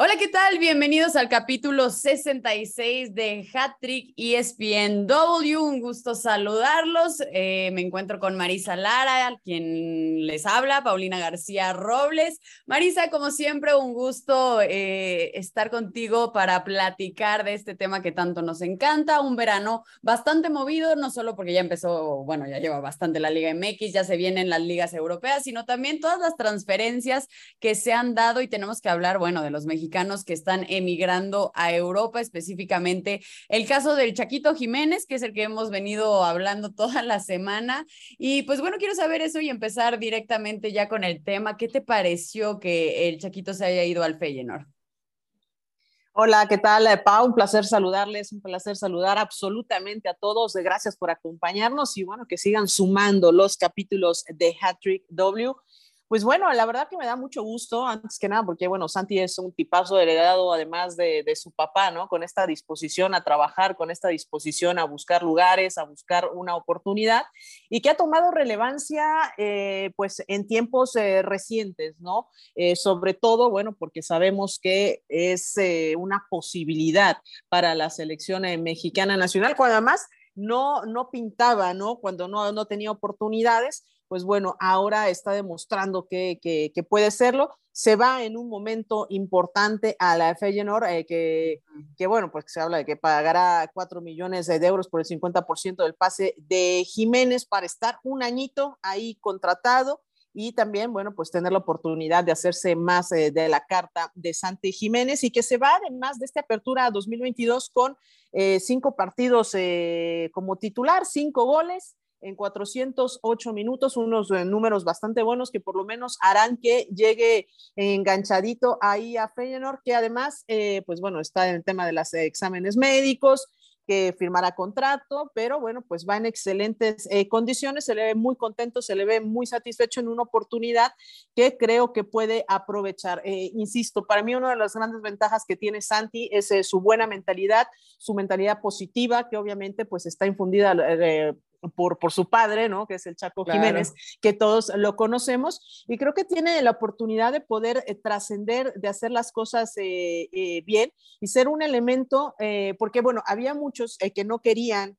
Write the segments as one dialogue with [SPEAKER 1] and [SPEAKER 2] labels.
[SPEAKER 1] Hola, ¿qué tal? Bienvenidos al capítulo 66 de Hattrick ESPNW. Un gusto saludarlos. Eh, me encuentro con Marisa Lara, quien les habla, Paulina García Robles. Marisa, como siempre, un gusto eh, estar contigo para platicar de este tema que tanto nos encanta. Un verano bastante movido, no solo porque ya empezó, bueno, ya lleva bastante la Liga MX, ya se vienen las ligas europeas, sino también todas las transferencias que se han dado y tenemos que hablar, bueno, de los mexicanos que están emigrando a Europa, específicamente el caso del Chaquito Jiménez, que es el que hemos venido hablando toda la semana. Y pues bueno, quiero saber eso y empezar directamente ya con el tema. ¿Qué te pareció que el Chaquito se haya ido al Feyenoord?
[SPEAKER 2] Hola, ¿qué tal, eh, Pau? Un placer saludarles, un placer saludar absolutamente a todos. Gracias por acompañarnos y bueno, que sigan sumando los capítulos de Hattrick W. Pues bueno, la verdad que me da mucho gusto, antes que nada, porque bueno, Santi es un tipazo heredado además de, su papá, ¿no? Con esta disposición a trabajar, con esta disposición a buscar lugares, a buscar una oportunidad y que ha tomado relevancia eh, pues en tiempos eh, recientes, ¿no? Eh, sobre todo, bueno, porque sabemos que es una posibilidad para la selección mexicana nacional, cuando además no, no pintaba, ¿no? Cuando no, no tenía oportunidades pues bueno, ahora está demostrando que, que, puede serlo. Se va en un momento importante a la Feyenoord, eh, que, que, bueno, pues se habla de que pagará 4 millones de euros por el 50% del pase de Jiménez para estar un añito ahí contratado y también, bueno, pues tener la oportunidad de hacerse más eh, de la carta de Santi Jiménez y que se va además de esta apertura 2022 con eh, cinco partidos como titular, cinco goles, en 408 minutos, unos eh, números bastante buenos que por lo menos harán que llegue enganchadito ahí a Feyenoord, que además, eh, pues bueno, está en el tema de los exámenes médicos, que firmará contrato, pero bueno, pues va en excelentes eh, condiciones, se le ve muy contento, se le ve muy satisfecho en una oportunidad que creo que puede aprovechar. insisto, para mí una de las grandes ventajas que tiene Santi es su buena mentalidad, su mentalidad positiva, que obviamente pues está infundida por, por su padre, ¿no? Que es el Chaco Jiménez, que todos lo conocemos, y creo que tiene la oportunidad de poder eh, trascender, de hacer las cosas eh, eh, bien y ser un elemento, porque bueno, había muchos que no querían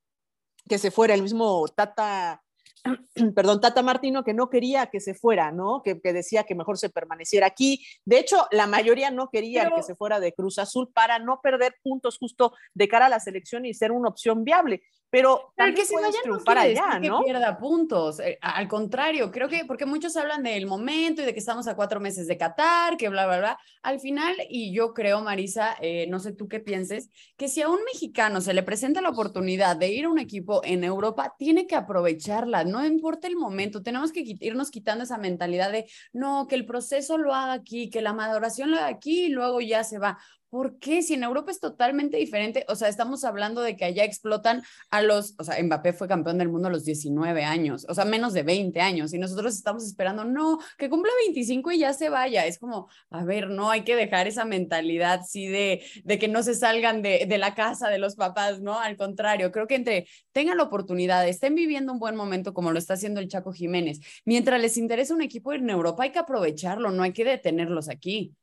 [SPEAKER 2] que se fuera el mismo Tata perdón, Tata Martino, que no quería que se fuera, ¿no? Que, decía que mejor se permaneciera aquí. De hecho, la mayoría no quería que se fuera de Cruz Azul para no perder puntos justo de cara a la selección y ser una opción viable pero
[SPEAKER 1] tal que si vaya triunfar no allá, ¿no? Que pierda puntos. Eh, al contrario, creo que porque muchos hablan del momento y de que estamos a cuatro meses de Qatar, que bla, bla, bla. Al final, y yo creo, Marisa, eh, no sé tú qué pienses, que si a un mexicano se le presenta la oportunidad de ir a un equipo en Europa, tiene que aprovecharla, no importa el momento. Tenemos que irnos quitando esa mentalidad de, no, que el proceso lo haga aquí, que la maduración lo haga aquí y luego ya se va. ¿Por qué? Si en Europa es totalmente diferente, o sea, estamos hablando de que allá explotan a los, o sea, Mbappé fue campeón del mundo a los 19 años, o sea, menos de 20 años, y nosotros estamos esperando, no, que cumpla 25 y ya se vaya. Es como, a ver, no hay que dejar esa mentalidad, sí, de, de que no se salgan de, de la casa de los papás, ¿no? Al contrario, creo que entre tengan la oportunidad, estén viviendo un buen momento como lo está haciendo el Chaco Jiménez, mientras les interesa un equipo en Europa, hay que aprovecharlo, no hay que detenerlos aquí.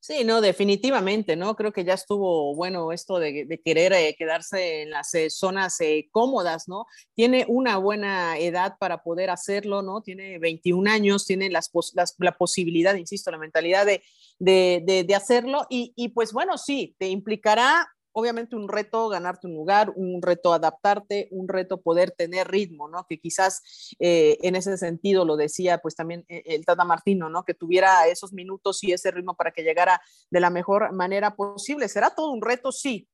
[SPEAKER 2] Sí, no, definitivamente, ¿no? Creo que ya estuvo bueno esto de, querer eh, quedarse en las eh, zonas eh, cómodas, ¿no? Tiene una buena edad para poder hacerlo, ¿no? Tiene 21 años, tiene la posibilidad, insisto, la mentalidad de, de hacerlo y, y, pues bueno, sí, te implicará obviamente un reto ganarte un lugar, un reto adaptarte, un reto poder tener ritmo, ¿no? Que quizás eh, en ese sentido lo decía pues también eh, el Tata Martino, ¿no? Que tuviera esos minutos y ese ritmo para que llegara de la mejor manera posible. ¿Será todo un reto? Sí,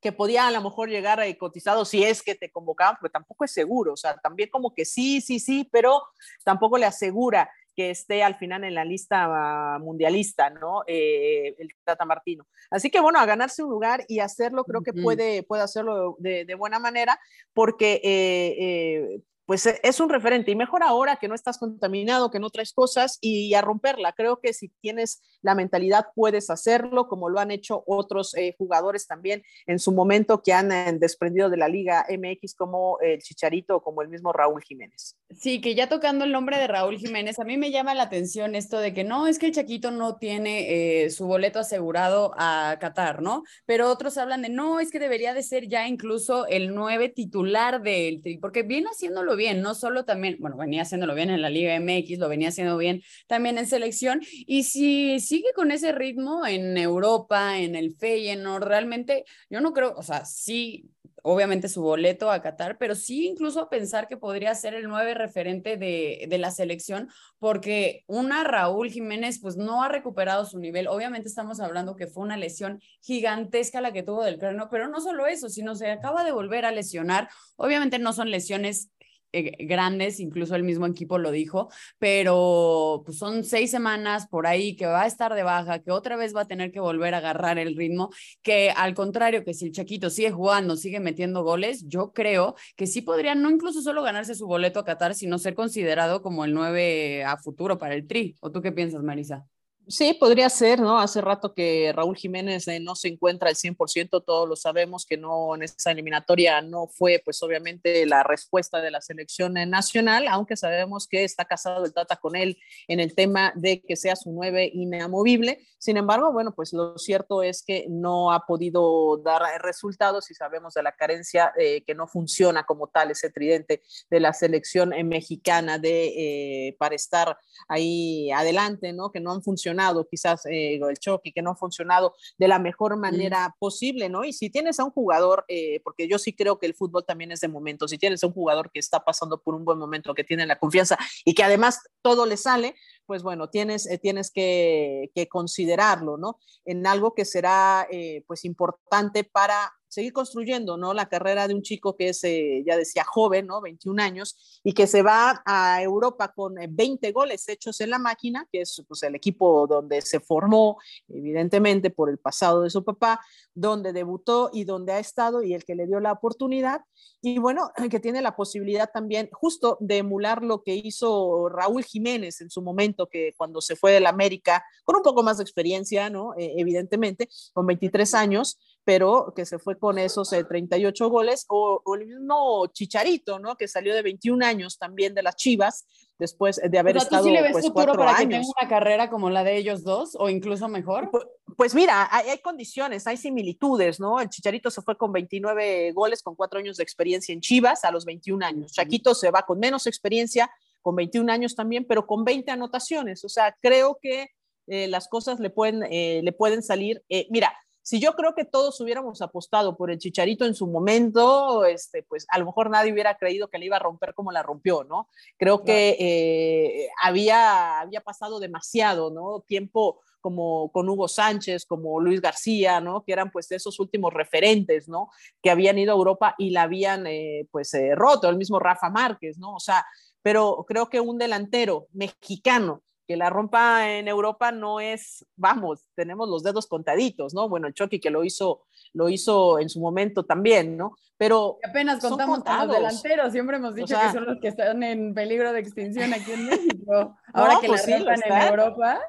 [SPEAKER 2] que podía a lo mejor llegar a cotizado si es que te convocaban, pero tampoco es seguro, o sea, también como que sí, sí, sí, pero tampoco le asegura que esté al final en la lista mundialista, ¿no? Eh, el Tata Martino. Así que bueno, a ganarse un lugar y hacerlo, creo que puede, puede hacerlo de, buena manera, porque eh, eh, pues e, es un referente y mejor ahora que no estás contaminado, que no traes cosas y a romperla. Creo que si tienes la mentalidad puedes hacerlo, como lo han hecho otros eh, jugadores también en su momento que han eh, desprendido de la Liga MX como el Chicharito o como el mismo Raúl Jiménez.
[SPEAKER 1] Sí, que ya tocando el nombre de Raúl Jiménez, a mí me llama la atención esto de que no, es que el Chaquito no tiene eh, su boleto asegurado a Qatar, ¿no? Pero otros hablan de no, es que debería de ser ya incluso el nueve titular del Tri, porque viene haciéndolo bien bien, no solo también, bueno, venía haciéndolo bien en la Liga MX, lo venía haciendo bien también en selección, y si sigue con ese ritmo en Europa, en el Feyenoord, realmente yo no creo, o sea, sí obviamente su boleto a Qatar, pero sí incluso pensar que podría ser el nueve referente de, de, la selección, porque una Raúl Jiménez pues no ha recuperado su nivel. Obviamente estamos hablando que fue una lesión gigantesca la que tuvo del cráneo, pero no solo eso, sino se acaba de volver a lesionar. Obviamente no son lesiones eh, grandes, incluso el mismo equipo lo dijo, pero pues son seis semanas por ahí que va a estar de baja, que otra vez va a tener que volver a agarrar el ritmo, que al contrario, que si el Chaquito sigue jugando, sigue metiendo goles, yo creo que sí podría no incluso solo ganarse su boleto a Qatar, sino ser considerado como el 9 a futuro para el Tri. ¿O tú qué piensas, Marisa?
[SPEAKER 2] Sí, podría ser, ¿no? Hace rato que Raúl Jiménez eh, no se encuentra al 100%, todos lo sabemos que no en esa eliminatoria no fue, pues obviamente, la respuesta de la selección nacional, aunque sabemos que está casado el Tata con él en el tema de que sea su nueve inamovible. Sin embargo, bueno, pues lo cierto es que no ha podido dar resultados y sabemos de la carencia eh, que no funciona como tal ese tridente de la selección eh, mexicana de para estar ahí adelante, ¿no? Que no han funcionado quizás eh, el choque, que no ha funcionado de la mejor manera posible, ¿no? Y si tienes a un jugador, eh, porque yo sí creo que el fútbol también es de momentos, si tienes a un jugador que está pasando por un buen momento, que tiene la confianza y que además todo le sale, pues bueno, tienes, eh, tienes que, que, considerarlo, ¿no? En algo que será pues importante para seguir construyendo, ¿no? La carrera de un chico que es, eh, ya decía, joven, ¿no? 21 años, y que se va a Europa con 20 eh, goles hechos en la máquina, que es pues, el equipo donde se formó, evidentemente, por el pasado de su papá, donde debutó y donde ha estado y el que le dio la oportunidad. Y bueno, que tiene la posibilidad también justo de emular lo que hizo Raúl Jiménez en su momento, que cuando se fue del América, con un poco más de experiencia, ¿no? Eh, evidentemente, con 23 años, pero que se fue con esos 38 eh, goles, o, el mismo Chicharito, ¿no? Que salió de 21 años también de las Chivas, después de haber estado sí le ves pues, futuro para que tenga
[SPEAKER 1] una carrera como la de ellos dos, o incluso mejor?
[SPEAKER 2] Pues, pues mira, hay, hay, condiciones, hay similitudes, ¿no? El Chicharito se fue con 29 goles, con cuatro años de experiencia en Chivas a los 21 años. Chaquito se va con menos experiencia, con 21 años también, pero con 20 anotaciones. O sea, creo que eh, las cosas le pueden, eh, le pueden salir. mira, si yo creo que todos hubiéramos apostado por el Chicharito en su momento, este, pues a lo mejor nadie hubiera creído que le iba a romper como la rompió, ¿no? Creo que eh, había, había pasado demasiado, ¿no? Tiempo como con Hugo Sánchez, como Luis García, ¿no? Que eran pues esos últimos referentes, ¿no? Que habían ido a Europa y la habían eh, pues eh, roto, el mismo Rafa Márquez, ¿no? O sea, pero creo que un delantero mexicano que la rompa en Europa no es, vamos, tenemos los dedos contaditos, ¿no? Bueno, Chucky que lo hizo, lo hizo en su momento también, ¿no? Pero
[SPEAKER 1] y apenas contamos con los delanteros, siempre hemos dicho que son los que están en peligro de extinción aquí en México. Ahora que pues la rompan en Europa.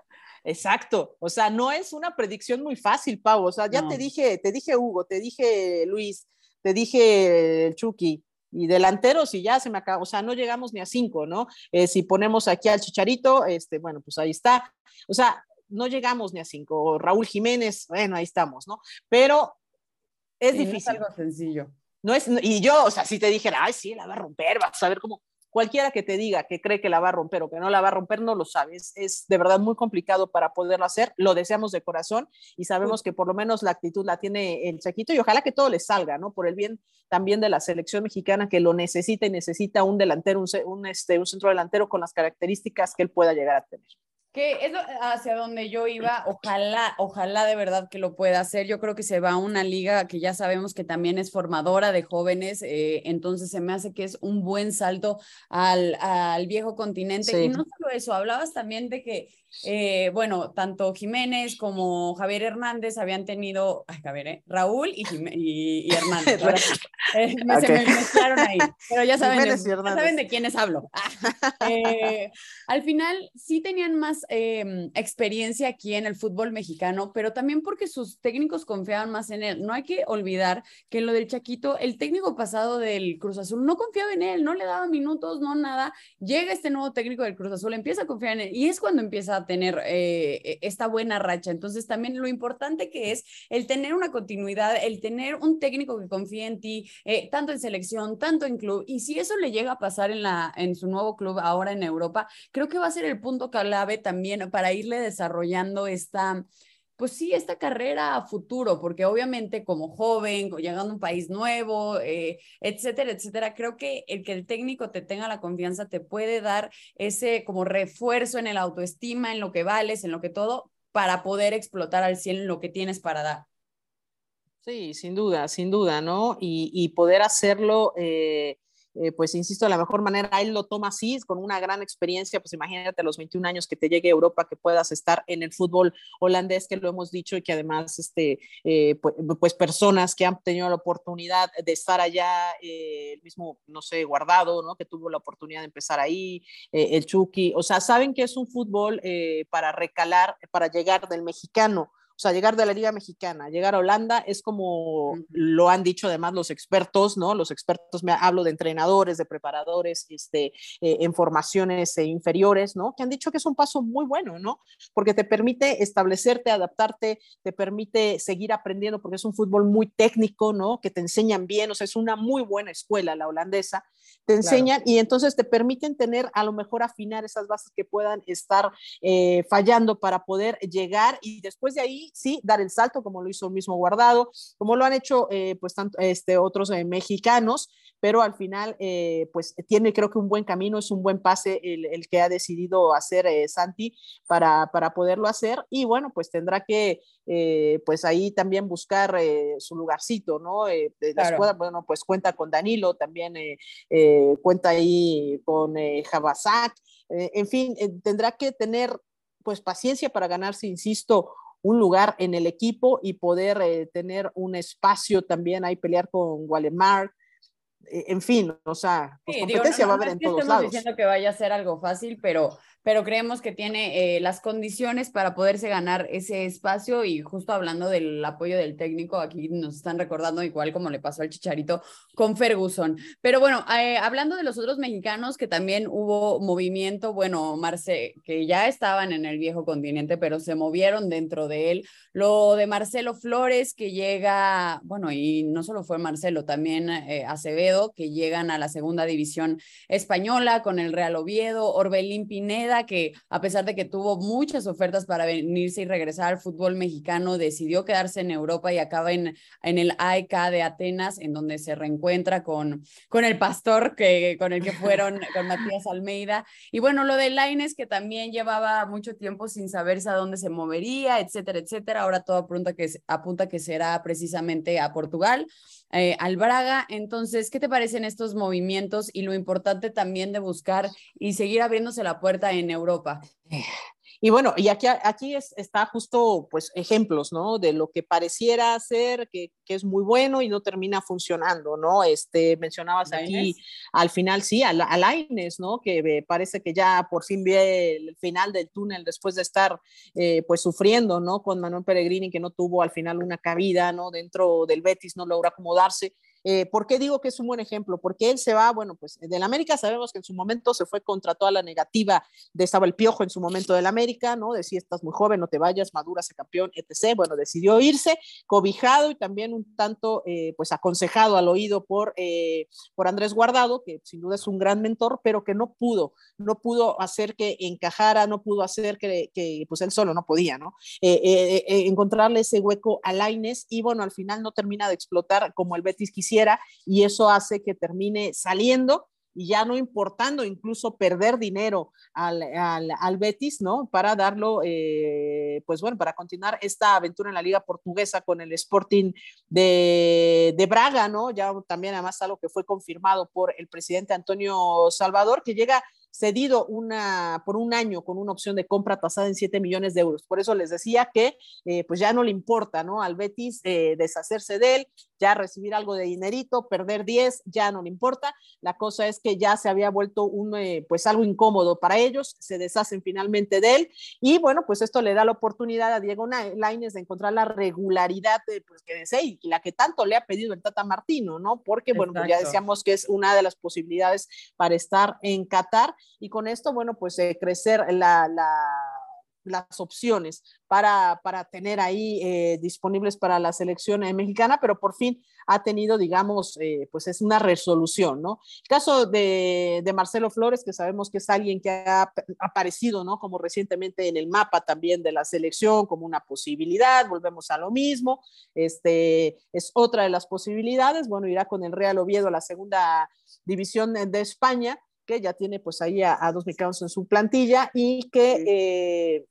[SPEAKER 2] Exacto, o sea, no es una predicción muy fácil, Pau, o sea, ya te dije, te dije Hugo, te dije Luis, te dije Chucky, y delanteros y ya se me acaba, o sea, no llegamos ni a cinco, ¿no? Eh, si ponemos aquí al Chicharito, este, bueno, pues ahí está. O sea, no llegamos ni a cinco. Raúl Jiménez, bueno, ahí estamos, ¿no? Pero es difícil. es
[SPEAKER 1] algo sencillo.
[SPEAKER 2] No es, y yo, o sea, si te dijera, ay, sí, la va a romper, vas a ver cómo, cualquiera que te diga que cree que la va a romper o que no la va a romper, no lo sabes. Es de verdad muy complicado para poderlo hacer. Lo deseamos de corazón y sabemos que por lo menos la actitud la tiene el Chaquito y ojalá que todo le salga, ¿no? Por el bien también de la selección mexicana que lo necesita y necesita un delantero, un, este, un centro delantero con las características que él pueda llegar a tener.
[SPEAKER 1] Que es hacia donde yo iba, ojalá, ojalá de verdad que lo pueda hacer. Yo creo que se va a una liga que ya sabemos que también es formadora de jóvenes, eh, entonces se me hace que es un buen salto al, al viejo continente. Y no solo eso, hablabas también de que eh, bueno, tanto Jiménez como Javier Hernández habían tenido, ay, Javier, ¿eh? Raúl y, y, Hernández. Eh, se me mezclaron ahí, pero ya saben, de, ya saben de quiénes hablo. al final sí tenían más em, experiencia aquí en el fútbol mexicano, pero también porque sus técnicos confiaban más en él. No hay que olvidar que lo del Chaquito, el técnico pasado del Cruz Azul no confiaba en él, no le daba minutos, no nada. Llega este nuevo técnico del Cruz Azul, empieza a confiar en él y es cuando empieza a tener eh, e, esta buena racha. Entonces también lo importante que es el tener una continuidad, el tener un técnico que confíe en ti, eh, tanto en selección, tanto en club. Y si eso le llega a pasar en, la, en su nuevo club ahora en Europa, creo que va a ser el punto clave también para irle desarrollando esta pues sí, esta carrera a futuro, porque obviamente como joven, llegando a un país nuevo, eh, etcétera, etcétera, creo que el que el técnico te tenga la confianza te puede dar ese como refuerzo en el autoestima, en lo que vales, en lo que todo, para poder explotar al 100 lo que tienes para dar.
[SPEAKER 2] Sí, sin duda, sin duda, ¿no? Y, poder hacerlo eh, eh, pues insisto, de la mejor manera él lo toma así, con una gran experiencia, pues imagínate a los 21 años que te llegue a Europa, que puedas estar en el fútbol holandés, que lo hemos dicho, y que además, este, eh, pues, pues, personas que han tenido la oportunidad de estar allá, eh, el mismo, no sé, Guardado, ¿no? Que tuvo la oportunidad de empezar ahí, el Chucky, o sea, saben que es un fútbol para recalar, para llegar del mexicano o sea, llegar de la Liga Mexicana, llegar a Holanda es como lo han dicho además los expertos, ¿no? Los expertos, me hablo de entrenadores, de preparadores, este, eh, en formaciones eh, inferiores, ¿no? Que han dicho que es un paso muy bueno, ¿no? Porque te permite establecerte, adaptarte, te permite seguir aprendiendo, porque es un fútbol muy técnico, ¿no? Que te enseñan bien, o sea, es una muy buena escuela la holandesa, te enseñan y entonces te permiten tener, a lo mejor afinar esas bases que puedan estar eh, fallando para poder llegar y después de ahí sí, dar el salto, como lo hizo el mismo Guardado, como lo han hecho eh, pues tanto, este, otros eh, mexicanos, pero al final eh, pues tiene creo que un buen camino, es un buen pase el, que ha decidido hacer Santi para, para, poderlo hacer y bueno, pues tendrá que pues ahí también buscar su lugarcito, ¿no? Después, bueno, pues cuenta con Danilo, también cuenta ahí con Javasak, en fin, tendrá que tener pues paciencia para ganarse, insisto, un lugar en el equipo y poder eh, tener un espacio también ahí pelear con Walemar, eh, en fin, o sea, pues competencia va a haber en todos lados.
[SPEAKER 1] diciendo que vaya a ser algo fácil, pero pero creemos que tiene eh, las condiciones para poderse ganar ese espacio y justo hablando del apoyo del técnico, aquí nos están recordando igual como le pasó al Chicharito con Ferguson. Pero bueno, eh, hablando de los otros mexicanos que también hubo movimiento, bueno, Marce, que ya estaban en el viejo continente, pero se movieron dentro de él. Lo de Marcelo Flores que llega, bueno, y no solo fue Marcelo, también eh, Acevedo, que llegan a la segunda división española con el Real Oviedo, Orbelín Pineda que a pesar de que tuvo muchas ofertas para venirse y regresar al fútbol mexicano, decidió quedarse en Europa y acaba en, en el AEK de Atenas, en donde se reencuentra con, con el pastor que, con el que fueron, con Matías Almeida. Y bueno, lo de Laines, que también llevaba mucho tiempo sin saberse a dónde se movería, etcétera, etcétera. Ahora todo apunta que, apunta que será precisamente a Portugal. Eh, al Braga. Entonces, ¿qué te parecen estos movimientos y lo importante también de buscar y seguir abriéndose la puerta en Europa?
[SPEAKER 2] Eh, y bueno, y aquí, aquí está justo, pues, ejemplos, ¿no? De lo que pareciera ser que, que, es muy bueno y no termina funcionando, ¿no? Este, mencionabas aquí al final, sí, a, a Laines, ¿no? Que parece que ya por fin ve el final del túnel después de estar, eh, pues, sufriendo, ¿no? Con Manuel Peregrini, que no tuvo al final una cabida, ¿no? Dentro del Betis, no logra acomodarse eh, ¿Por qué digo que es un buen ejemplo? Porque él se va, bueno, pues del América sabemos que en su momento se fue contra toda la negativa de estaba el piojo en su momento del América, ¿no? Decía, estás muy joven, no te vayas, madura, se campeón, etc. Bueno, decidió irse, cobijado y también un tanto, eh, pues aconsejado al oído por, eh, por Andrés Guardado, que sin duda es un gran mentor, pero que no pudo, no pudo hacer que encajara, no pudo hacer que, pues él solo no podía, ¿no? encontrarle ese hueco a Laines y bueno, al final no termina de explotar como el Betis quisiera y eso hace que termine saliendo y ya no importando incluso perder dinero al, al, Betis, ¿no? Para darlo, eh, pues bueno, para continuar esta aventura en la Liga Portuguesa con el Sporting de, de, Braga, ¿no? Ya también además algo que fue confirmado por el presidente Antonio Salvador, que llega cedido una, por un año con una opción de compra tasada en 7 millones de euros. Por eso les decía que eh, pues ya no le importa, ¿no? Al Betis eh, deshacerse de él, ya recibir algo de dinerito, perder 10, ya no le importa. La cosa es que ya se había vuelto un, eh, pues algo incómodo para ellos, se deshacen finalmente de él y bueno, pues esto le da la oportunidad a Diego Lainez de encontrar la regularidad pues, que desea y la que tanto le ha pedido el Tata Martino, ¿no? Porque bueno, pues ya decíamos que es una de las posibilidades para estar en Qatar y con esto, bueno, pues eh, crecer la, las opciones para, para tener ahí eh, disponibles para la selección eh, mexicana, pero por fin ha tenido, digamos, pues es una resolución, ¿no? El caso de, de, Marcelo Flores, que sabemos que es alguien que ha aparecido, ¿no? Como recientemente en el mapa también de la selección, como una posibilidad, volvemos a lo mismo, este, es otra de las posibilidades, bueno, irá con el Real Oviedo a la segunda división de España, que ya tiene pues ahí a, dos mexicanos en su plantilla y que eh,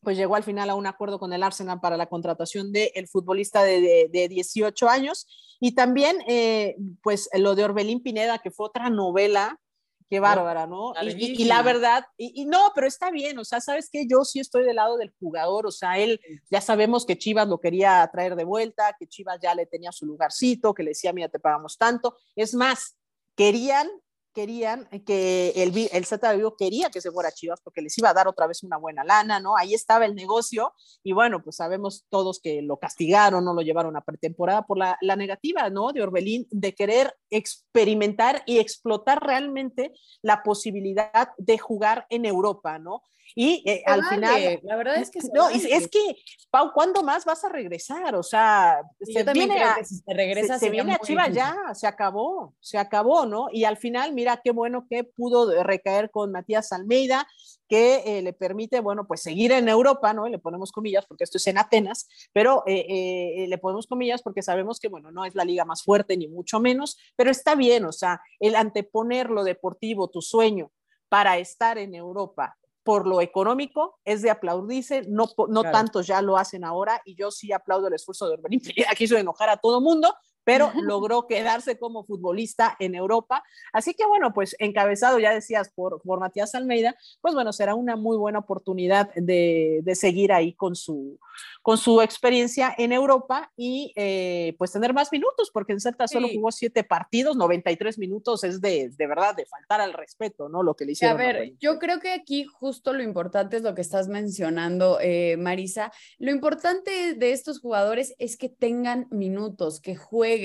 [SPEAKER 2] pues llegó al final a un acuerdo con el Arsenal para la contratación del el futbolista de, de, 18 años y también eh, pues lo de Orbelín Pineda que fue otra novela Qué bárbara, ¿no? Y, la verdad, y, no, pero está bien, o sea, ¿sabes qué? Yo sí estoy del lado del jugador, o sea, él, ya sabemos que Chivas lo quería traer de vuelta, que Chivas ya le tenía su lugarcito, que le decía, mira, te pagamos tanto. Es más, querían querían que el, el de quería que se fuera a Chivas porque les iba a dar otra vez una buena lana, ¿no? Ahí estaba el negocio y bueno, pues sabemos todos que lo castigaron, no lo llevaron a pretemporada por la, la negativa, ¿no? De Orbelín de querer experimentar y explotar realmente la posibilidad de jugar en Europa, ¿no? Y eh, al final,
[SPEAKER 1] la verdad es que
[SPEAKER 2] no, es, que Pau, ¿cuándo más vas a regresar? O sea, se viene a, si se regresa se, viene a Chivas ya, se acabó, se acabó, ¿no? Y al final, mira qué bueno que pudo recaer con Matías Almeida, que eh, le permite, bueno, pues seguir en Europa, ¿no? le ponemos comillas porque esto es en Atenas, pero eh, le ponemos comillas porque sabemos que, bueno, no es la liga más fuerte ni mucho menos, pero está bien, o sea, el anteponer lo deportivo, tu sueño, para estar en Europa por lo económico es de aplaudirse, no, no tantos ya lo hacen ahora y yo sí aplaudo el esfuerzo de Orbelín Aquí quiso enojar a todo mundo, pero logró quedarse como futbolista en Europa. Así que bueno, pues encabezado, ya decías, por, por Matías Almeida, pues bueno, será una muy buena oportunidad de, de seguir ahí con su, con su experiencia en Europa y eh, pues tener más minutos, porque en Celta solo jugó siete partidos, 93 minutos es de, de verdad de faltar al respeto, ¿no? Lo que le hicieron.
[SPEAKER 1] A ver, yo creo que aquí justo lo importante es lo que estás mencionando, eh, Marisa. Lo importante de estos jugadores es que tengan minutos, que jueguen.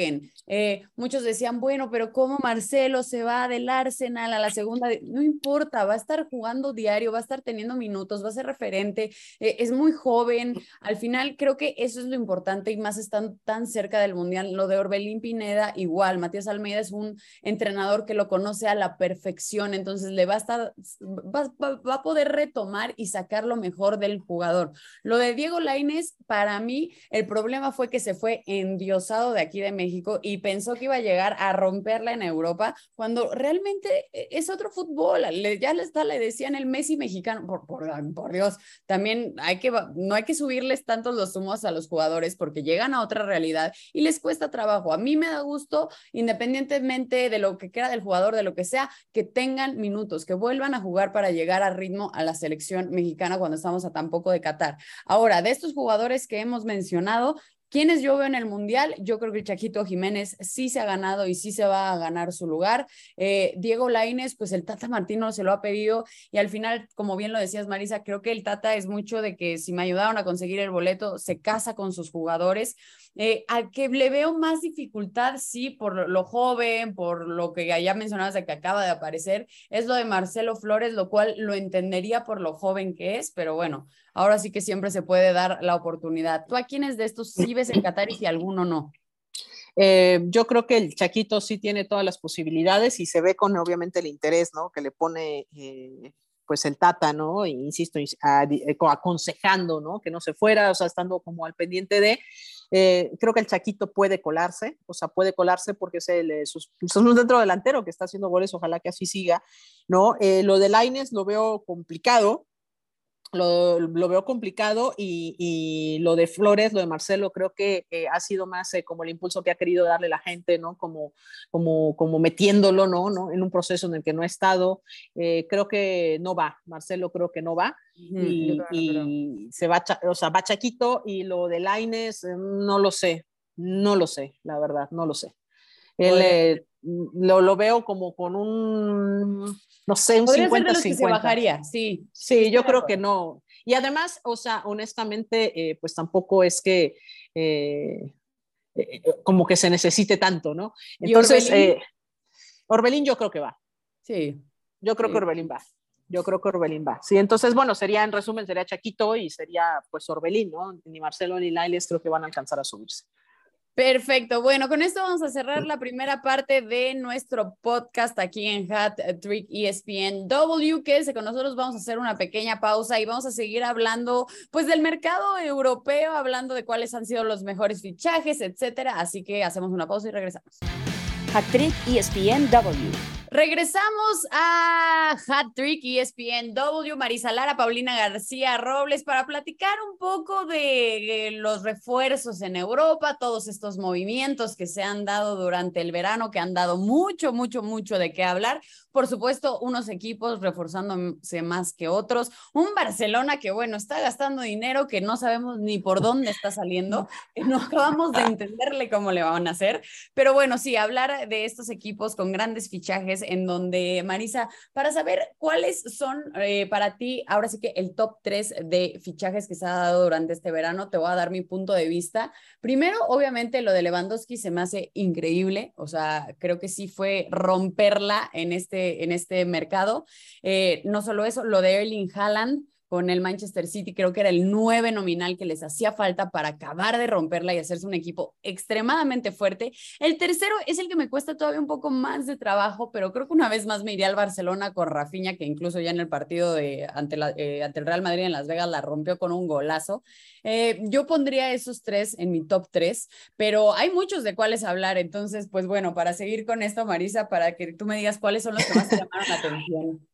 [SPEAKER 1] Eh, muchos decían, bueno, pero ¿cómo Marcelo se va del Arsenal a la segunda? No importa, va a estar jugando diario, va a estar teniendo minutos, va a ser referente, es muy joven, al final creo que eso es lo importante y más están tan cerca del Mundial. Lo de Orbelín Pineda, igual, Matías Almeida es un entrenador que lo conoce a la perfección, entonces le va a estar, va, va, a poder retomar y sacar lo mejor del jugador. Lo de Diego Lainez, para mí, el problema fue que se fue endiosado de aquí de México y pensó que iba a llegar a romperla en Europa, cuando realmente e, es otro fútbol. Ya le, está, le decían el Messi mexicano, por, por, Dios, también hay que, no hay que subirles tanto los sumos a los jugadores porque llegan a otra realidad y les cuesta trabajo. A mí me da gusto, independientemente de lo que queda del jugador, de lo que sea, que tengan minutos, que vuelvan a jugar para llegar a ritmo a la selección mexicana cuando estamos a tan poco de Qatar. Ahora, de estos jugadores que hemos mencionado, ¿Quiénes yo veo en el Mundial? Yo creo que Chaquito Jiménez sí se ha ganado y sí se va a ganar su lugar. Eh, Diego Laines, pues el Tata Martino se lo ha pedido y al final, como bien lo decías Marisa, creo que el Tata es mucho de que si me ayudaron a conseguir el boleto, se casa con sus jugadores. Eh, al que le veo más dificultad, sí, por lo joven, por lo que ya mencionabas de que acaba de aparecer, es lo de Marcelo Flores, lo cual lo entendería por lo joven que es, pero bueno, ahora sí que siempre se puede dar la oportunidad. ¿Tú a quiénes de estos sí ves en Qatar y si alguno no?
[SPEAKER 2] Eh, yo creo que el Chaquito sí tiene todas las posibilidades y se ve con obviamente el interés, ¿no? Que le pone eh, pues el Tata, ¿no? E insisto, eh, aconsejando, ¿no? Que no se fuera, o sea, estando como al pendiente de. Eh, creo que el Chaquito puede colarse, o sea, puede colarse porque es, el, es un centro delantero que está haciendo goles, ojalá que así siga, ¿no? Eh, lo de Laines lo veo complicado, lo, lo, veo complicado y, y, lo de Flores, lo de Marcelo, creo que eh, ha sido más eh, como el impulso que ha querido darle la gente, ¿no? Como, como, como metiéndolo, ¿no? ¿no? En un proceso en el que no ha estado. Eh, creo que no va, Marcelo creo que no va. y, y se va, o sea, va Chaquito y lo de Laines, no lo sé, no lo sé, la verdad, no lo sé. Él, lo, lo, veo como con un, no sé, un 50 50
[SPEAKER 1] se bajaría, sí.
[SPEAKER 2] Sí, yo creo que no. Y además, o sea, honestamente, eh, pues tampoco es que eh, eh, como que se necesite tanto, ¿no? Entonces, Orbelín? Orbelín? yo creo que va.
[SPEAKER 1] Sí.
[SPEAKER 2] Yo creo
[SPEAKER 1] sí.
[SPEAKER 2] que Orbelín va. Yo creo que Orbelín va. Sí, entonces, bueno, sería en resumen, sería Chaquito y sería pues Orbelín, ¿no? Ni Marcelo ni Lailes creo que van a alcanzar a subirse.
[SPEAKER 1] Perfecto. Bueno, con esto vamos a cerrar la primera parte de nuestro podcast aquí en Hat Trick ESPN W. Quédese con nosotros, vamos a hacer una pequeña pausa y vamos a seguir hablando pues del mercado europeo, hablando de cuáles han sido los mejores fichajes, etcétera. Así que hacemos una pausa y regresamos.
[SPEAKER 3] Hat Trick ESPN W.
[SPEAKER 1] Regresamos a Hat Trick ESPN W, Marisa Lara, Paulina García Robles, para platicar un poco de los refuerzos en Europa, todos estos movimientos que se han dado durante el verano, que han dado mucho, mucho, mucho de qué hablar. Por supuesto, unos equipos reforzándose más que otros. Un Barcelona que, bueno, está gastando dinero que no sabemos ni por dónde está saliendo, que no acabamos de entenderle cómo le van a hacer. Pero bueno, sí, hablar de estos equipos con grandes fichajes en donde, Marisa, para saber cuáles son eh, para ti, ahora sí que el top 3 de fichajes que se ha dado durante este verano, te voy a dar mi punto de vista. Primero, obviamente, lo de Lewandowski se me hace increíble, o sea, creo que sí fue romperla en este, en este mercado. Eh, no solo eso, lo de Erling Haaland, con el Manchester City, creo que era el 9 nominal que les hacía falta para acabar de romperla y hacerse un equipo extremadamente fuerte. El tercero es el que me cuesta todavía un poco más de trabajo, pero creo que una vez más me iría al Barcelona con Rafinha, que incluso ya en el partido de, ante, la, eh, ante el Real Madrid en Las Vegas la rompió con un golazo. Eh, yo pondría esos tres en mi top tres, pero hay muchos de cuáles hablar, entonces, pues bueno, para seguir con esto, Marisa, para que tú me digas cuáles son los que más te llamaron la atención.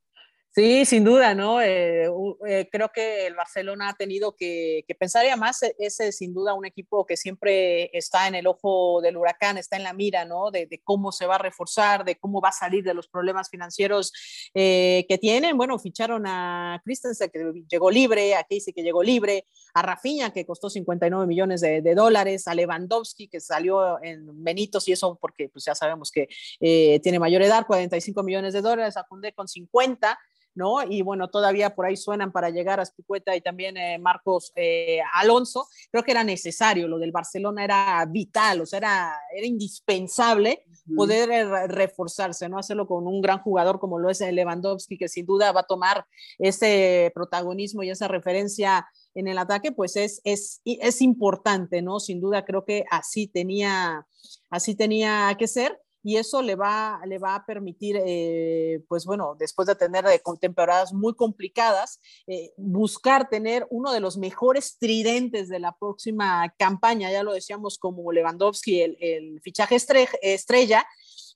[SPEAKER 2] Sí, sin duda, ¿no? Eh, eh, creo que el Barcelona ha tenido que, pensar y además es, es, sin duda un equipo que siempre está en el ojo del huracán, está en la mira, ¿no? De, cómo se va a reforzar, de cómo va a salir de los problemas financieros eh, que tienen. Bueno, ficharon a Christensen que llegó libre, a Casey que llegó libre, a Rafinha que costó 59 millones de, dólares, a Lewandowski que salió en Benitos y eso porque pues ya sabemos que eh, tiene mayor edad, 45 millones de dólares, a Cundé con 50 ¿no? Y bueno, todavía por ahí suenan para llegar a Spicueta y también eh, Marcos eh, Alonso. Creo que era necesario, lo del Barcelona era vital, o sea, era, era indispensable uh -huh. poder eh, reforzarse, ¿no? Hacerlo con un gran jugador como lo es Lewandowski, que sin duda va a tomar ese protagonismo y esa referencia en el ataque, pues es, es, es importante, ¿no? Sin duda creo que así tenía, así tenía que ser y eso le va, le va a permitir, eh, pues bueno, después de tener eh, temporadas muy complicadas, eh, buscar tener uno de los mejores tridentes de la próxima campaña, ya lo decíamos como Lewandowski, el, fichaje estre estrella,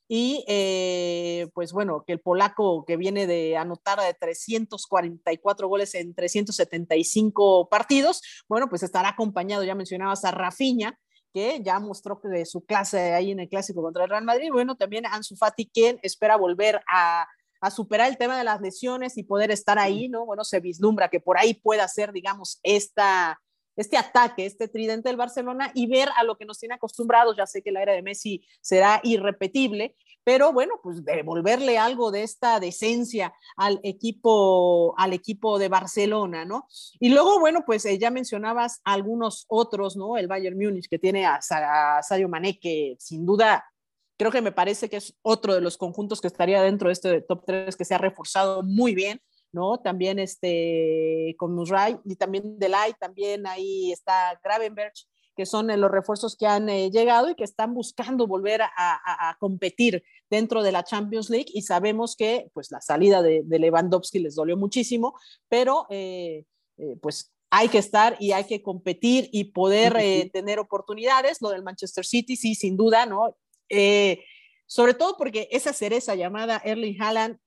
[SPEAKER 2] y pues bueno, que el polaco que viene de anotar de 344 goles en 375 partidos, bueno, pues estará acompañado, ya mencionabas a Rafinha, que ya mostró que de su clase ahí en el clásico contra el Real Madrid. Bueno, también Ansu Fati, quien espera volver a, a, superar el tema de las lesiones y poder estar ahí, ¿no? Bueno, se vislumbra que por ahí pueda ser, digamos, esta, este ataque, este tridente del Barcelona y ver a lo que nos tiene acostumbrados. Ya sé que la era de Messi será irrepetible, pero bueno, pues devolverle algo de esta decencia al equipo, al equipo de Barcelona, ¿no? Y luego, bueno, pues eh, ya mencionabas algunos otros, ¿no? El Bayern Múnich que tiene a, a Sadio Mané, que sin duda creo que me parece que es otro de los conjuntos que estaría dentro de este top 3 que se ha reforzado muy bien. ¿no? También este, con Murray y también Delay, también ahí está Gravenberg, que son los refuerzos que han eh, llegado y que están buscando volver a, a, a, competir dentro de la Champions League y sabemos que pues la salida de, de Lewandowski les dolió muchísimo, pero eh, eh, pues hay que estar y hay que competir y poder eh, tener oportunidades. Lo del Manchester City, sí, sin duda, ¿no? Eh, sobre todo porque esa cereza llamada Erling Haaland,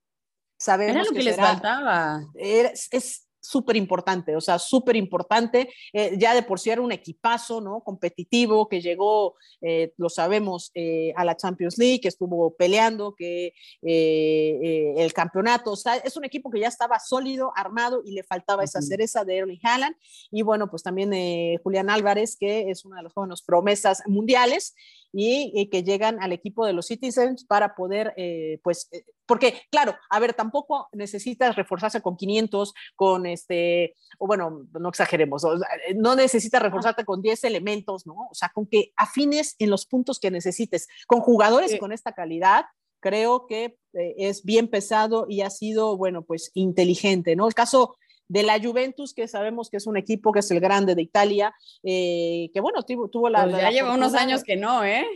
[SPEAKER 2] sabemos
[SPEAKER 1] Era lo que, les faltaba.
[SPEAKER 2] es súper importante, o sea, súper importante. Eh, ya de por sí era un equipazo, ¿no? Competitivo, que llegó, eh, lo sabemos, eh, a la Champions League, que estuvo peleando, que el campeonato, o sea, es un equipo que ya estaba sólido, armado y le faltaba esa cereza de Erling Haaland. Y bueno, pues también Julián Álvarez, que es una de las jóvenes promesas mundiales y, que llegan al equipo de los Citizens para poder, eh, pues, eh, porque claro, a ver, tampoco necesitas reforzarse con 500, con este, o bueno, no exageremos, no necesitas reforzarte con 10 elementos, ¿no? O sea, con que afines en los puntos que necesites, con jugadores con esta calidad, creo que eh, es bien pesado y ha sido, bueno, pues inteligente, ¿no? El caso de la Juventus, que sabemos que es un equipo que es el grande de Italia, eh, que bueno, tuvo, la...
[SPEAKER 1] Pues ya lleva unos años que no, ¿eh?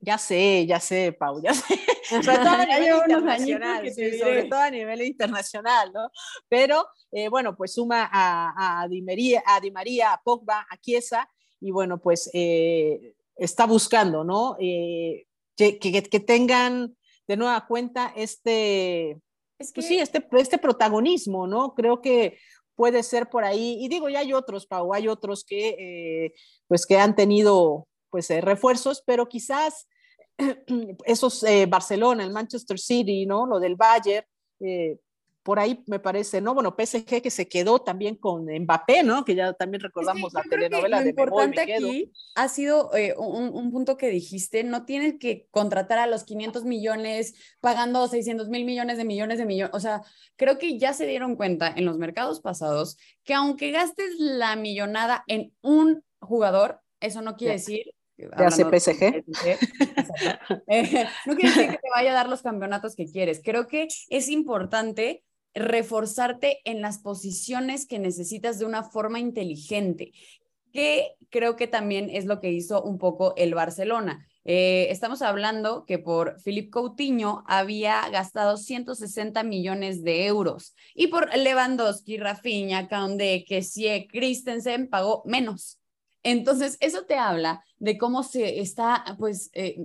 [SPEAKER 2] Ya sé, ya sé, Pau, ya sé. Sobre todo a nivel internacional, sobre todo a nivel internacional, ¿no? Pero eh, bueno, pues suma a, a, Di María, a Di María, a Pogba, a Chiesa, y bueno, pues eh, está buscando, ¿no? que, que, tengan de nueva cuenta este, es pues que sí, este, este protagonismo, ¿no? Creo que puede ser por ahí. Y digo, ya hay otros, Pau, hay otros que, eh, pues que han tenido, pues, eh, refuerzos, pero quizás esos eh, Barcelona, el Manchester City, ¿no? Lo del Bayern, por ahí me parece, ¿no? Bueno, PSG que se quedó también con Mbappé, ¿no? Que ya también recordamos la telenovela
[SPEAKER 1] lo
[SPEAKER 2] de
[SPEAKER 1] importante aquí ha sido eh, un, punto que dijiste, no tienes que contratar a los 500 millones pagando 600 mil millones de millones de millones, o sea, creo que ya se dieron cuenta en los mercados pasados que aunque gastes la millonada en un jugador, eso no quiere decir
[SPEAKER 2] ¿Te hace PSG?
[SPEAKER 1] Eh, no quiere decir que te vaya a dar los campeonatos que quieres. Creo que es importante reforzarte en las posiciones que necesitas de una forma inteligente, que creo que también es lo que hizo un poco el Barcelona. Eh, estamos hablando que por Philippe Coutinho había gastado 160 millones de euros y por Lewandowski, Rafinha, Kaundé, Kessie, Christensen pagó menos. Entonces, eso te habla de cómo se está, pues, eh,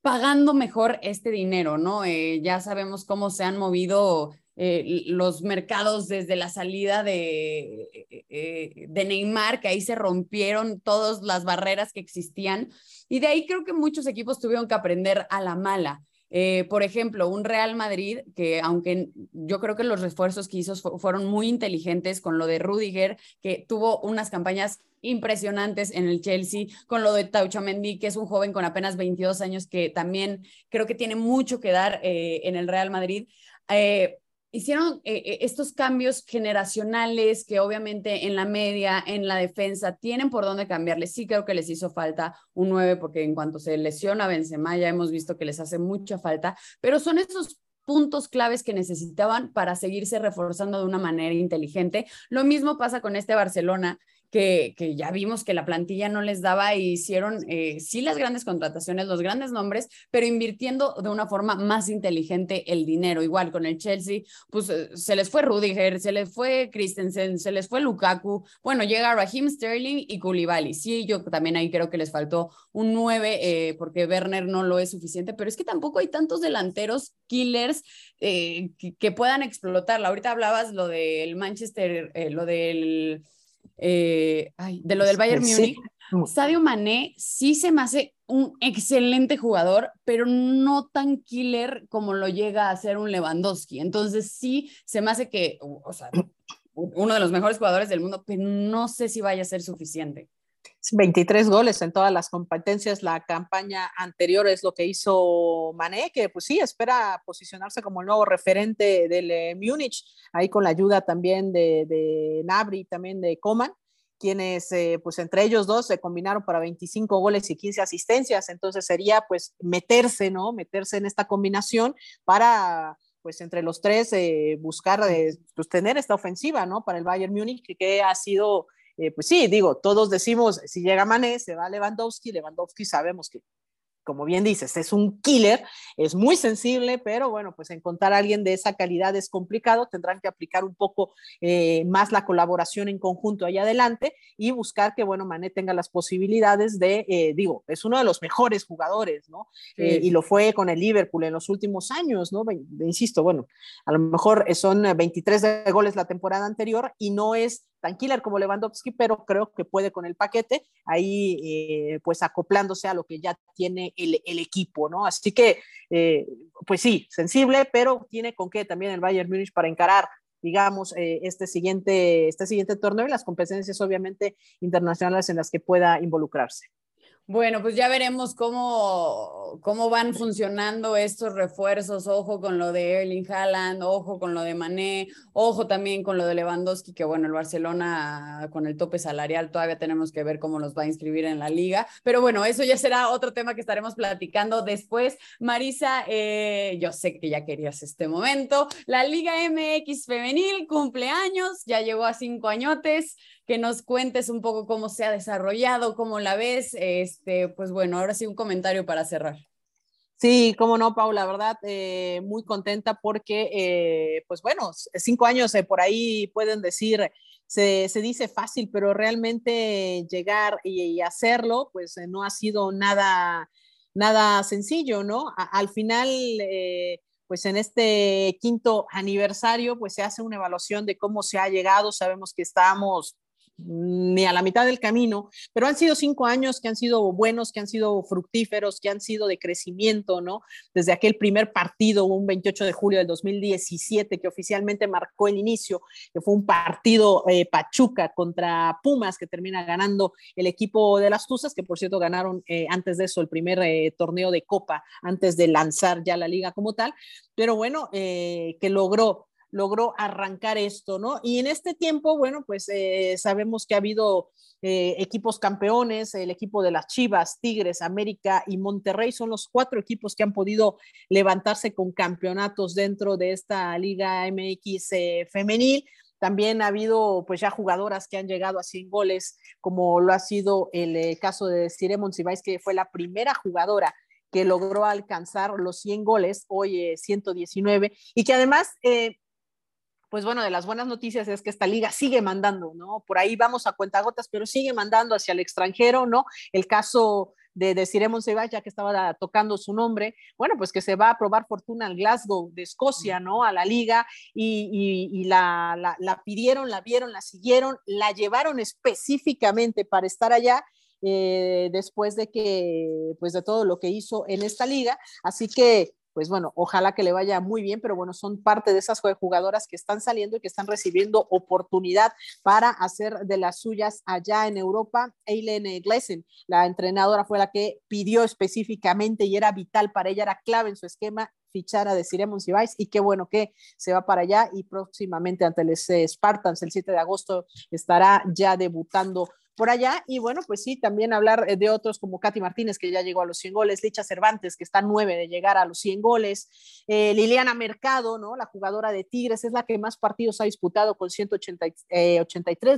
[SPEAKER 1] pagando mejor este dinero, ¿no? Eh, ya sabemos cómo se han movido eh, los mercados desde la salida de, eh, de Neymar, que ahí se rompieron todas las barreras que existían. Y de ahí creo que muchos equipos tuvieron que aprender a la mala. Eh, por ejemplo, un Real Madrid que, aunque yo creo que los refuerzos que hizo fueron muy inteligentes con lo de Rudiger, que tuvo unas campañas impresionantes en el Chelsea, con lo de Tauchamendi, que es un joven con apenas 22 años que también creo que tiene mucho que dar en el Real Madrid hicieron eh, eh, estos cambios generacionales que obviamente en la media, en la defensa, tienen por dónde cambiarles. Sí creo que les hizo falta un 9 porque en cuanto se lesiona Benzema ya hemos visto que les hace mucha falta, pero son esos puntos claves que necesitaban para seguirse reforzando de una manera inteligente. Lo mismo pasa con este Barcelona que, ya vimos que la plantilla no les daba y hicieron eh, sí las grandes contrataciones, los grandes nombres, pero invirtiendo de una forma más inteligente el dinero. Igual con el Chelsea, pues eh, se les fue Rudiger, se les fue Christensen, se les fue Lukaku. Bueno, llega Raheem Sterling y Koulibaly. Sí, yo también ahí creo que les faltó un 9 eh, porque Werner no lo es suficiente, pero es que tampoco hay tantos delanteros killers que, que, puedan explotarla. Ahorita hablabas lo del Manchester, lo del eh, de lo del Bayern Múnich, Sadio Mané sí se me hace un excelente jugador, pero no tan killer como lo llega a ser un Lewandowski. Entonces sí se me hace que, o sea, uno de los mejores jugadores del mundo, pero no sé si vaya a ser suficiente.
[SPEAKER 2] 23 goles en todas las competencias. La campaña anterior es lo que hizo Mané, que pues sí, espera posicionarse como el nuevo referente del eh, Múnich, ahí con la ayuda también de, de Nabri, también de Coman, quienes eh, pues entre ellos dos se combinaron para 25 goles y 15 asistencias. Entonces sería pues meterse, ¿no? Meterse en esta combinación para pues entre los tres eh, buscar pues, tener esta ofensiva, ¿no? Para el Bayern Múnich, que ha sido eh, pues sí, digo, todos decimos, si llega Mané, se va Lewandowski, Lewandowski sabemos que como bien dices, es un killer, es muy sensible, pero bueno, pues encontrar a alguien de esa calidad es complicado, tendrán que aplicar un poco eh, más la colaboración en conjunto ahí adelante y buscar que, bueno, Mané tenga las posibilidades de, eh, digo, es uno de los mejores jugadores, ¿no? Eh, y lo fue con el Liverpool en los últimos años, ¿no? Insisto, bueno, a lo mejor son 23 de goles la temporada anterior y no es tan killer como Lewandowski, pero creo que puede con el paquete, ahí eh, pues acoplándose a lo que ya tiene el, equipo, ¿no? Así que, eh, pues sí, sensible, pero tiene con qué también el Bayern Múnich para encarar digamos, eh, este, siguiente, este siguiente torneo y las competencias obviamente internacionales en las que pueda involucrarse.
[SPEAKER 1] Bueno, pues ya veremos cómo, cómo van funcionando estos refuerzos. Ojo con lo de Erling Haaland, ojo con lo de Mané, ojo también con lo de Lewandowski, que bueno, el Barcelona con el tope salarial todavía tenemos que ver cómo los va a inscribir en la liga. Pero bueno, eso ya será otro tema que estaremos platicando después. Marisa, eh, yo sé que ya querías este momento. La Liga MX Femenil cumpleaños, ya llegó a cinco añotes que nos cuentes un poco cómo se ha desarrollado, cómo la ves. Este, pues bueno, ahora sí un comentario para cerrar.
[SPEAKER 2] Sí, cómo no, Paula, la verdad, eh, muy contenta porque, eh, pues bueno, cinco años eh, por ahí pueden decir, se, dice fácil, pero realmente llegar y, hacerlo, pues no ha sido nada, nada sencillo, ¿no? al final, pues en este quinto aniversario, pues se hace una evaluación de cómo se ha llegado, sabemos que estamos ni a la mitad del camino, pero han sido cinco años que han sido buenos, que han sido fructíferos, que han sido de crecimiento, ¿no? Desde aquel primer partido, un 28 de julio del 2017, que oficialmente marcó el inicio, que fue un partido eh, Pachuca contra Pumas, que termina ganando el equipo de las Tuzas, que por cierto ganaron eh, antes de eso el primer eh, torneo de Copa, antes de lanzar ya la liga como tal, pero bueno, que logró logró arrancar esto, ¿no? Y en este tiempo, bueno, pues eh, sabemos que ha habido eh, equipos campeones, el equipo de las Chivas, Tigres, América y Monterrey son los cuatro equipos que han podido levantarse con campeonatos dentro de esta Liga MX eh, femenil. También ha habido pues ya jugadoras que han llegado a 100 goles, como lo ha sido el caso de Cire Monsiváis, que fue la primera jugadora que logró alcanzar los 100 goles, hoy 119, y que además pues bueno, de las buenas noticias es que esta liga sigue mandando, ¿no? Por ahí vamos a cuentagotas, pero sigue mandando hacia el extranjero, ¿no? El caso de Desiree Monsiváis, ya que estaba tocando su nombre, bueno, pues que se va a probar fortuna al Glasgow de Escocia, ¿no? A la liga y, la, la, pidieron, la vieron, la siguieron, la llevaron específicamente para estar allá. Eh, después de que, pues de todo lo que hizo en esta liga. Así que, pues bueno, ojalá que le vaya muy bien, pero bueno, son parte de esas jugadoras que están saliendo y que están recibiendo oportunidad para hacer de las suyas allá en Europa. Eileen Glesen, la entrenadora, fue la que pidió específicamente y era vital para ella, era clave en su esquema fichar a Desiree Monsiváis y qué bueno que se va para allá y próximamente ante eh, Spartans el 7 de agosto estará ya debutando por allá. Y bueno, pues sí, también hablar eh, de otros como Katy Martínez, que ya llegó a los 100 goles, Licha Cervantes, que está nueve de llegar a los 100 goles, eh, Liliana Mercado, ¿no? La jugadora de Tigres, es la que más partidos ha disputado con 183, eh,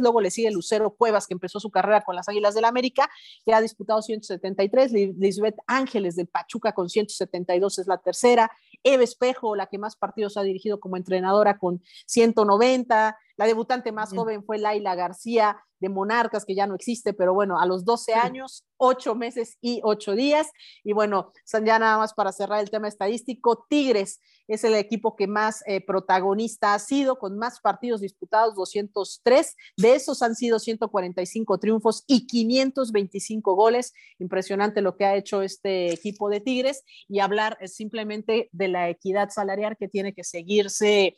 [SPEAKER 2] luego le sigue Lucero Cuevas, que empezó su carrera con las Águilas del América, que ha disputado 173, Lisbeth Ángeles del Pachuca con 172 es la tercera, Eve Espejo, la que más partidos ha dirigido como entrenadora con 190, la debutante más joven fue Laila García de Monarcas, que ya no existe, pero bueno, a los 12 años, 8 meses y 8 días. Y bueno, ya nada más para cerrar el tema estadístico, Tigres es el equipo que más eh, protagonista ha sido, con más partidos disputados, 203. De esos han sido 145 triunfos y 525 goles. Impresionante lo que ha hecho este equipo de Tigres. Y hablar eh, simplemente de la equidad salarial que tiene que seguirse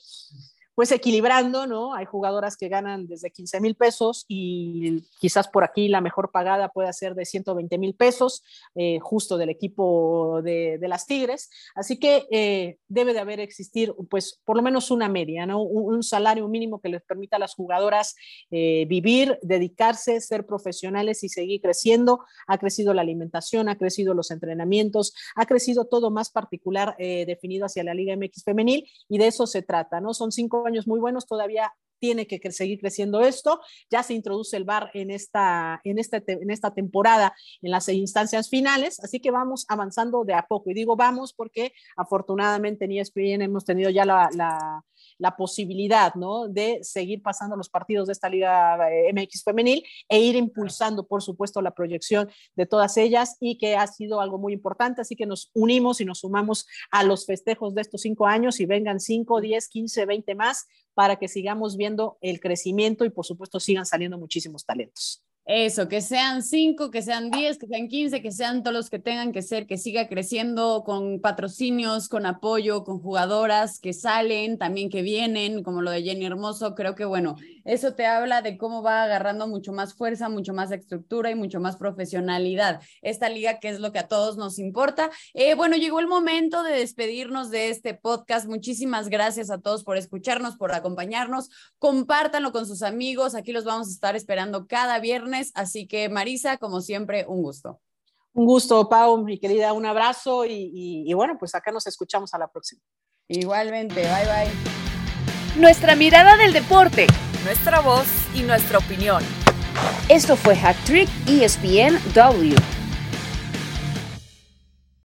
[SPEAKER 2] pues equilibrando, ¿no? Hay jugadoras que ganan desde 15 mil pesos y quizás por aquí la mejor pagada puede ser de 120 mil pesos, eh, justo del equipo de, las Tigres. Así que eh, debe de haber existir, pues, por lo menos una media, ¿no? Un, salario mínimo que les permita a las jugadoras eh, vivir, dedicarse, ser profesionales y seguir creciendo. Ha crecido la alimentación, ha crecido los entrenamientos, ha crecido todo más particular definido hacia la Liga MX femenil y de eso se trata, ¿no? Son cinco años muy buenos, todavía tiene que seguir creciendo esto. Ya se introduce el VAR en esta, en esta, en esta temporada, en las instancias finales, así que vamos avanzando de a poco. Y digo vamos porque afortunadamente en ESPN hemos tenido ya la, la la posibilidad, ¿no? De seguir pasando los partidos de esta Liga eh, MX femenil e ir impulsando, por supuesto, la proyección de todas ellas y que ha sido algo muy importante. Así que nos unimos y nos sumamos a los festejos de estos cinco años y vengan cinco, diez, quince, veinte más para que sigamos viendo el crecimiento y, por supuesto, sigan saliendo muchísimos talentos.
[SPEAKER 1] Eso, que sean cinco, que sean diez, que sean quince, que sean todos los que tengan que ser, que siga creciendo con patrocinios, con apoyo, con jugadoras que salen, también que vienen, como lo de Jenny Hermoso. Creo que, bueno, eso te habla de cómo va agarrando mucho más fuerza, mucho más estructura y mucho más profesionalidad. Esta liga que es lo que a todos nos importa. Eh, bueno, llegó el momento de despedirnos de este podcast. Muchísimas gracias a todos por escucharnos, por acompañarnos. Compártanlo con sus amigos. Aquí los vamos a estar esperando cada viernes Así que Marisa, como siempre, un gusto.
[SPEAKER 2] Un gusto, Pau, mi querida, un abrazo y, bueno, pues acá nos escuchamos a la próxima.
[SPEAKER 1] Igualmente, bye bye.
[SPEAKER 4] Nuestra mirada del deporte.
[SPEAKER 5] Nuestra voz y nuestra opinión.
[SPEAKER 3] Esto fue Hack Trick ESPN W.